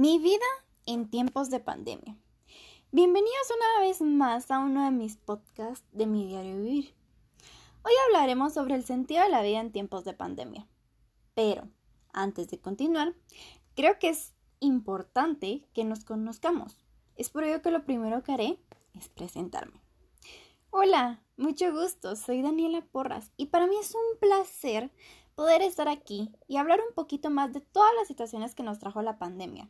Mi vida en tiempos de pandemia. Bienvenidos una vez más a uno de mis podcasts de mi diario vivir. Hoy hablaremos sobre el sentido de la vida en tiempos de pandemia. Pero, antes de continuar, creo que es importante que nos conozcamos. Es por ello que lo primero que haré es presentarme. Hola, mucho gusto, soy Daniela Porras y para mí es un placer poder estar aquí y hablar un poquito más de todas las situaciones que nos trajo la pandemia.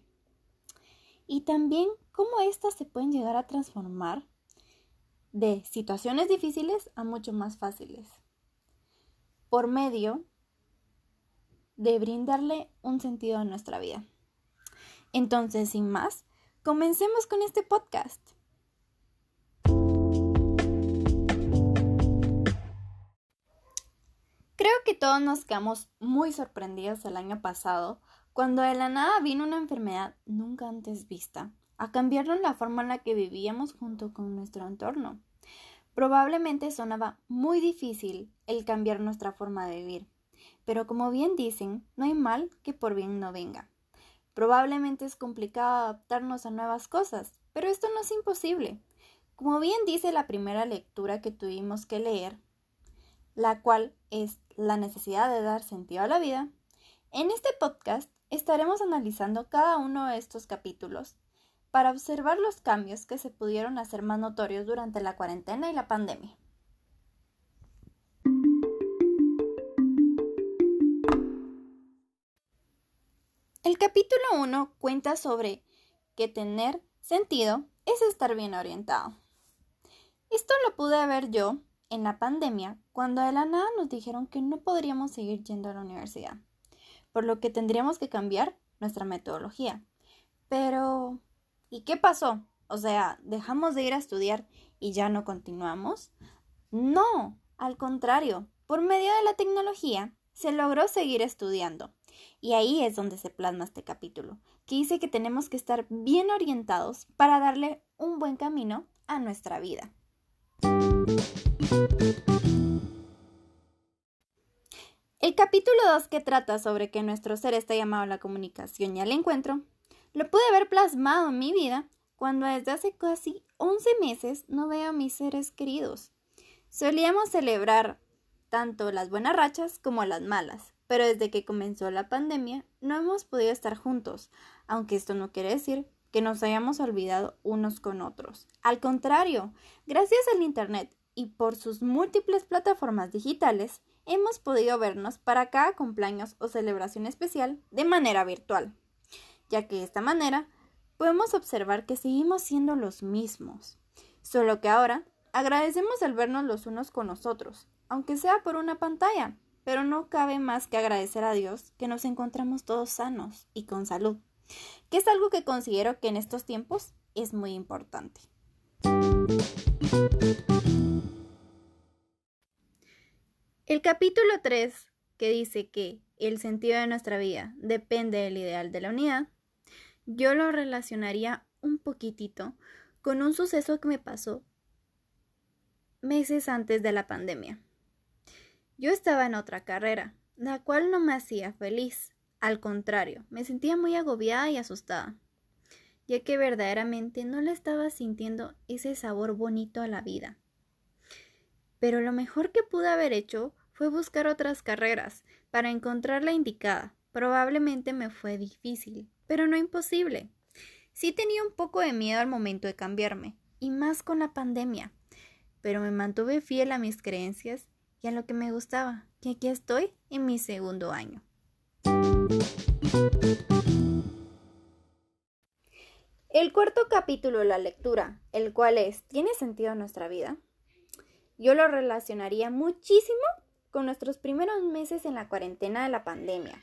Y también cómo éstas se pueden llegar a transformar de situaciones difíciles a mucho más fáciles. Por medio de brindarle un sentido a nuestra vida. Entonces, sin más, comencemos con este podcast. Creo que todos nos quedamos muy sorprendidos el año pasado cuando de la nada vino una enfermedad nunca antes vista a cambiarnos la forma en la que vivíamos junto con nuestro entorno. Probablemente sonaba muy difícil el cambiar nuestra forma de vivir, pero como bien dicen, no hay mal que por bien no venga. Probablemente es complicado adaptarnos a nuevas cosas, pero esto no es imposible. Como bien dice la primera lectura que tuvimos que leer, la cual es la necesidad de dar sentido a la vida, en este podcast estaremos analizando cada uno de estos capítulos para observar los cambios que se pudieron hacer más notorios durante la cuarentena y la pandemia. El capítulo 1 cuenta sobre que tener sentido es estar bien orientado. Esto lo pude ver yo en la pandemia, cuando de la nada nos dijeron que no podríamos seguir yendo a la universidad, por lo que tendríamos que cambiar nuestra metodología. Pero, ¿y qué pasó? O sea, ¿dejamos de ir a estudiar y ya no continuamos? No, al contrario, por medio de la tecnología se logró seguir estudiando. Y ahí es donde se plasma este capítulo, que dice que tenemos que estar bien orientados para darle un buen camino a nuestra vida. El capítulo 2 que trata sobre que nuestro ser está llamado a la comunicación y al encuentro, lo pude ver plasmado en mi vida cuando desde hace casi 11 meses no veo a mis seres queridos. Solíamos celebrar tanto las buenas rachas como las malas, pero desde que comenzó la pandemia no hemos podido estar juntos, aunque esto no quiere decir que nos hayamos olvidado unos con otros. Al contrario, gracias al Internet y por sus múltiples plataformas digitales, hemos podido vernos para cada cumpleaños o celebración especial de manera virtual, ya que de esta manera podemos observar que seguimos siendo los mismos, solo que ahora agradecemos el vernos los unos con los otros, aunque sea por una pantalla, pero no cabe más que agradecer a Dios que nos encontramos todos sanos y con salud que es algo que considero que en estos tiempos es muy importante. El capítulo 3, que dice que el sentido de nuestra vida depende del ideal de la unidad, yo lo relacionaría un poquitito con un suceso que me pasó meses antes de la pandemia. Yo estaba en otra carrera, la cual no me hacía feliz, al contrario, me sentía muy agobiada y asustada, ya que verdaderamente no le estaba sintiendo ese sabor bonito a la vida. Pero lo mejor que pude haber hecho fue buscar otras carreras para encontrar la indicada. Probablemente me fue difícil, pero no imposible. Sí tenía un poco de miedo al momento de cambiarme, y más con la pandemia, pero me mantuve fiel a mis creencias y a lo que me gustaba, que aquí estoy en mi segundo año. El cuarto capítulo de la lectura, el cual es ¿Tiene sentido nuestra vida? Yo lo relacionaría muchísimo con nuestros primeros meses en la cuarentena de la pandemia.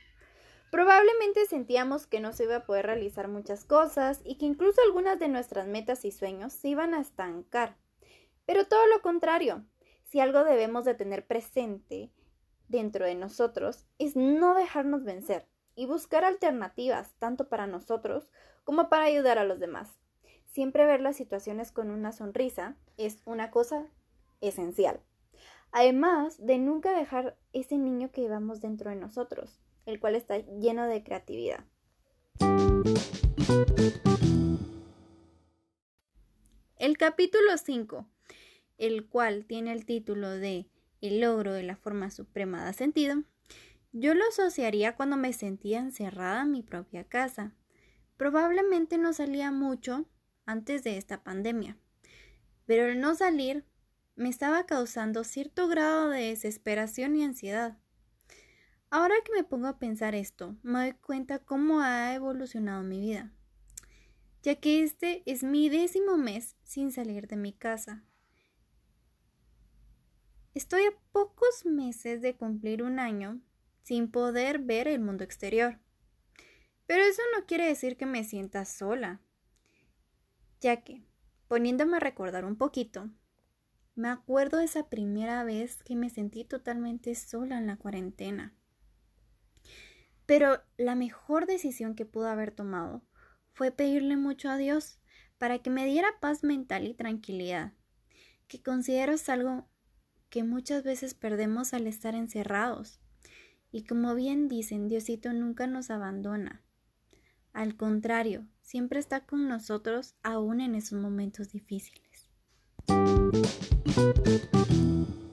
Probablemente sentíamos que no se iba a poder realizar muchas cosas y que incluso algunas de nuestras metas y sueños se iban a estancar. Pero todo lo contrario, si algo debemos de tener presente dentro de nosotros es no dejarnos vencer y buscar alternativas tanto para nosotros como para ayudar a los demás. Siempre ver las situaciones con una sonrisa es una cosa esencial. Además de nunca dejar ese niño que llevamos dentro de nosotros, el cual está lleno de creatividad. El capítulo 5, el cual tiene el título de El logro de la forma suprema da sentido, yo lo asociaría cuando me sentía encerrada en mi propia casa. Probablemente no salía mucho antes de esta pandemia, pero el no salir me estaba causando cierto grado de desesperación y ansiedad. Ahora que me pongo a pensar esto, me doy cuenta cómo ha evolucionado mi vida, ya que este es mi décimo mes sin salir de mi casa. Estoy a pocos meses de cumplir un año sin poder ver el mundo exterior. Pero eso no quiere decir que me sienta sola, ya que, poniéndome a recordar un poquito, me acuerdo de esa primera vez que me sentí totalmente sola en la cuarentena. Pero la mejor decisión que pude haber tomado fue pedirle mucho a Dios para que me diera paz mental y tranquilidad, que considero es algo que muchas veces perdemos al estar encerrados. Y como bien dicen, Diosito nunca nos abandona. Al contrario, siempre está con nosotros aún en esos momentos difíciles. Thank you.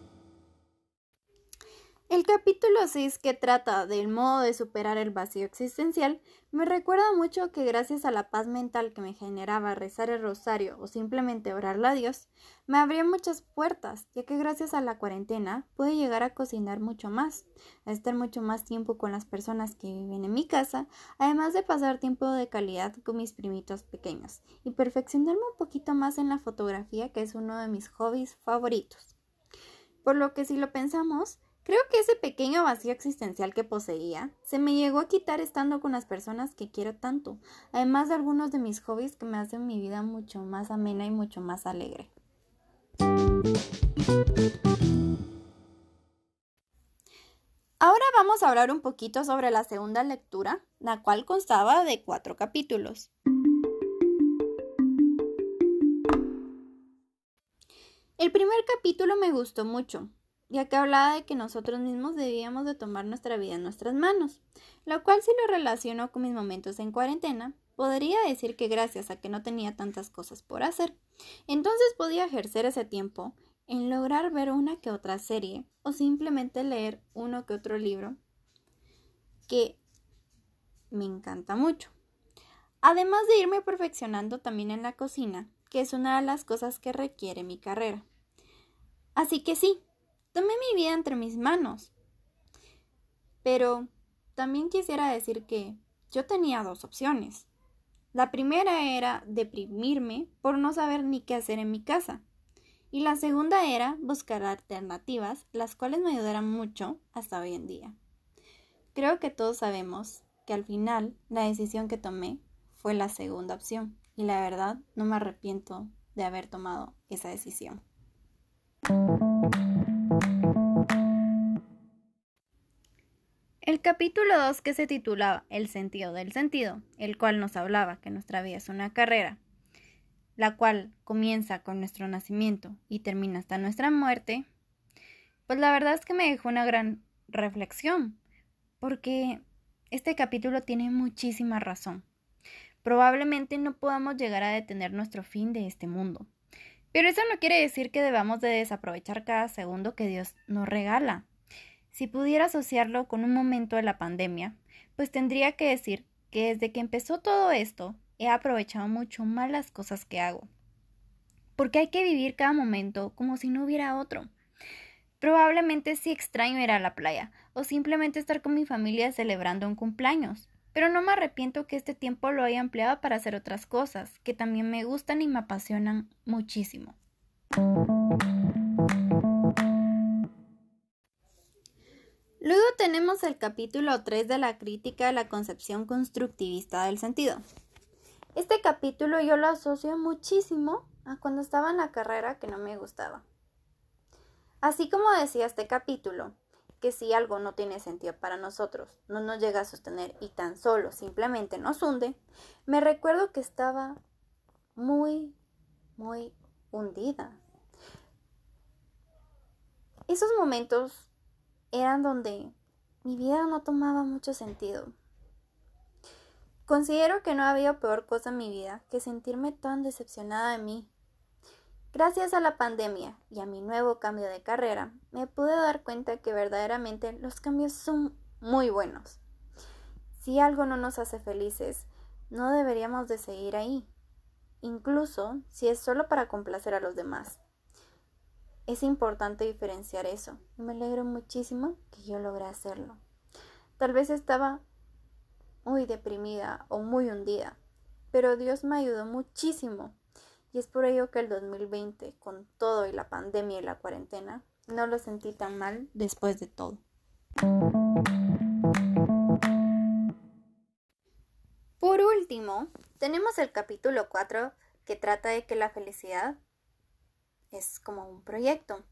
El capítulo 6, que trata del modo de superar el vacío existencial, me recuerda mucho que gracias a la paz mental que me generaba rezar el rosario o simplemente orarle a Dios, me abrió muchas puertas, ya que gracias a la cuarentena pude llegar a cocinar mucho más, a estar mucho más tiempo con las personas que viven en mi casa, además de pasar tiempo de calidad con mis primitos pequeños y perfeccionarme un poquito más en la fotografía, que es uno de mis hobbies favoritos. Por lo que si lo pensamos, Creo que ese pequeño vacío existencial que poseía se me llegó a quitar estando con las personas que quiero tanto, además de algunos de mis hobbies que me hacen mi vida mucho más amena y mucho más alegre. Ahora vamos a hablar un poquito sobre la segunda lectura, la cual constaba de cuatro capítulos. El primer capítulo me gustó mucho, ya que hablaba de que nosotros mismos debíamos de tomar nuestra vida en nuestras manos, lo cual si lo relaciono con mis momentos en cuarentena, podría decir que gracias a que no tenía tantas cosas por hacer, entonces podía ejercer ese tiempo en lograr ver una que otra serie o simplemente leer uno que otro libro que me encanta mucho. Además de irme perfeccionando también en la cocina, que es una de las cosas que requiere mi carrera. Así que sí, Tomé mi vida entre mis manos. Pero también quisiera decir que yo tenía dos opciones. La primera era deprimirme por no saber ni qué hacer en mi casa. Y la segunda era buscar alternativas, las cuales me ayudaran mucho hasta hoy en día. Creo que todos sabemos que al final la decisión que tomé fue la segunda opción y la verdad no me arrepiento de haber tomado esa decisión. El capítulo 2 que se titulaba El sentido del sentido, el cual nos hablaba que nuestra vida es una carrera, la cual comienza con nuestro nacimiento y termina hasta nuestra muerte, pues la verdad es que me dejó una gran reflexión, porque este capítulo tiene muchísima razón. Probablemente no podamos llegar a detener nuestro fin de este mundo, pero eso no quiere decir que debamos de desaprovechar cada segundo que Dios nos regala si pudiera asociarlo con un momento de la pandemia, pues tendría que decir que desde que empezó todo esto he aprovechado mucho más las cosas que hago. Porque hay que vivir cada momento como si no hubiera otro. Probablemente sí extraño ir a la playa o simplemente estar con mi familia celebrando un cumpleaños. Pero no me arrepiento que este tiempo lo haya empleado para hacer otras cosas que también me gustan y me apasionan muchísimo. Luego tenemos el capítulo 3 de la crítica de la concepción constructivista del sentido. Este capítulo yo lo asocio muchísimo a cuando estaba en la carrera que no me gustaba. Así como decía este capítulo, que si algo no tiene sentido para nosotros, no nos llega a sostener y tan solo simplemente nos hunde, me recuerdo que estaba muy, muy hundida. Esos momentos eran donde mi vida no tomaba mucho sentido. Considero que no ha habido peor cosa en mi vida que sentirme tan decepcionada de mí. Gracias a la pandemia y a mi nuevo cambio de carrera, me pude dar cuenta que verdaderamente los cambios son muy buenos. Si algo no nos hace felices, no deberíamos de seguir ahí, incluso si es solo para complacer a los demás. Es importante diferenciar eso me alegro muchísimo que yo logré hacerlo. Tal vez estaba muy deprimida o muy hundida, pero Dios me ayudó muchísimo y es por ello que el 2020, con todo y la pandemia y la cuarentena, no lo sentí tan mal después de todo. Por último, tenemos el capítulo 4 que trata de que la felicidad es como un proyecto.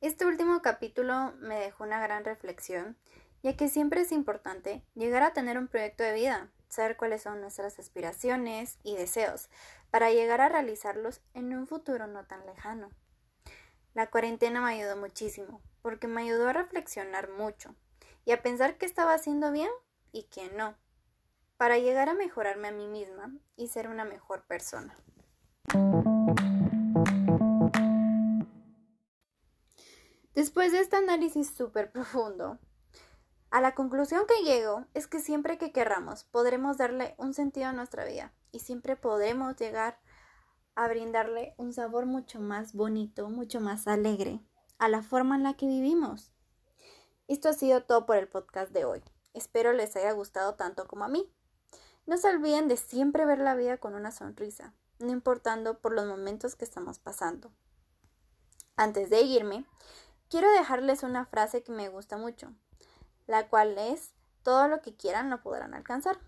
Este último capítulo me dejó una gran reflexión, ya que siempre es importante llegar a tener un proyecto de vida, saber cuáles son nuestras aspiraciones y deseos, para llegar a realizarlos en un futuro no tan lejano. La cuarentena me ayudó muchísimo, porque me ayudó a reflexionar mucho y a pensar qué estaba haciendo bien y qué no, para llegar a mejorarme a mí misma y ser una mejor persona. Después de este análisis súper profundo, a la conclusión que llego es que siempre que querramos podremos darle un sentido a nuestra vida y siempre podremos llegar a brindarle un sabor mucho más bonito, mucho más alegre a la forma en la que vivimos. Esto ha sido todo por el podcast de hoy. Espero les haya gustado tanto como a mí. No se olviden de siempre ver la vida con una sonrisa, no importando por los momentos que estamos pasando. Antes de irme, quiero dejarles una frase que me gusta mucho, la cual es, todo lo que quieran lo podrán alcanzar.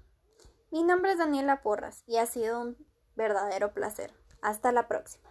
Mi nombre es Daniela Porras y ha sido un verdadero placer. Hasta la próxima.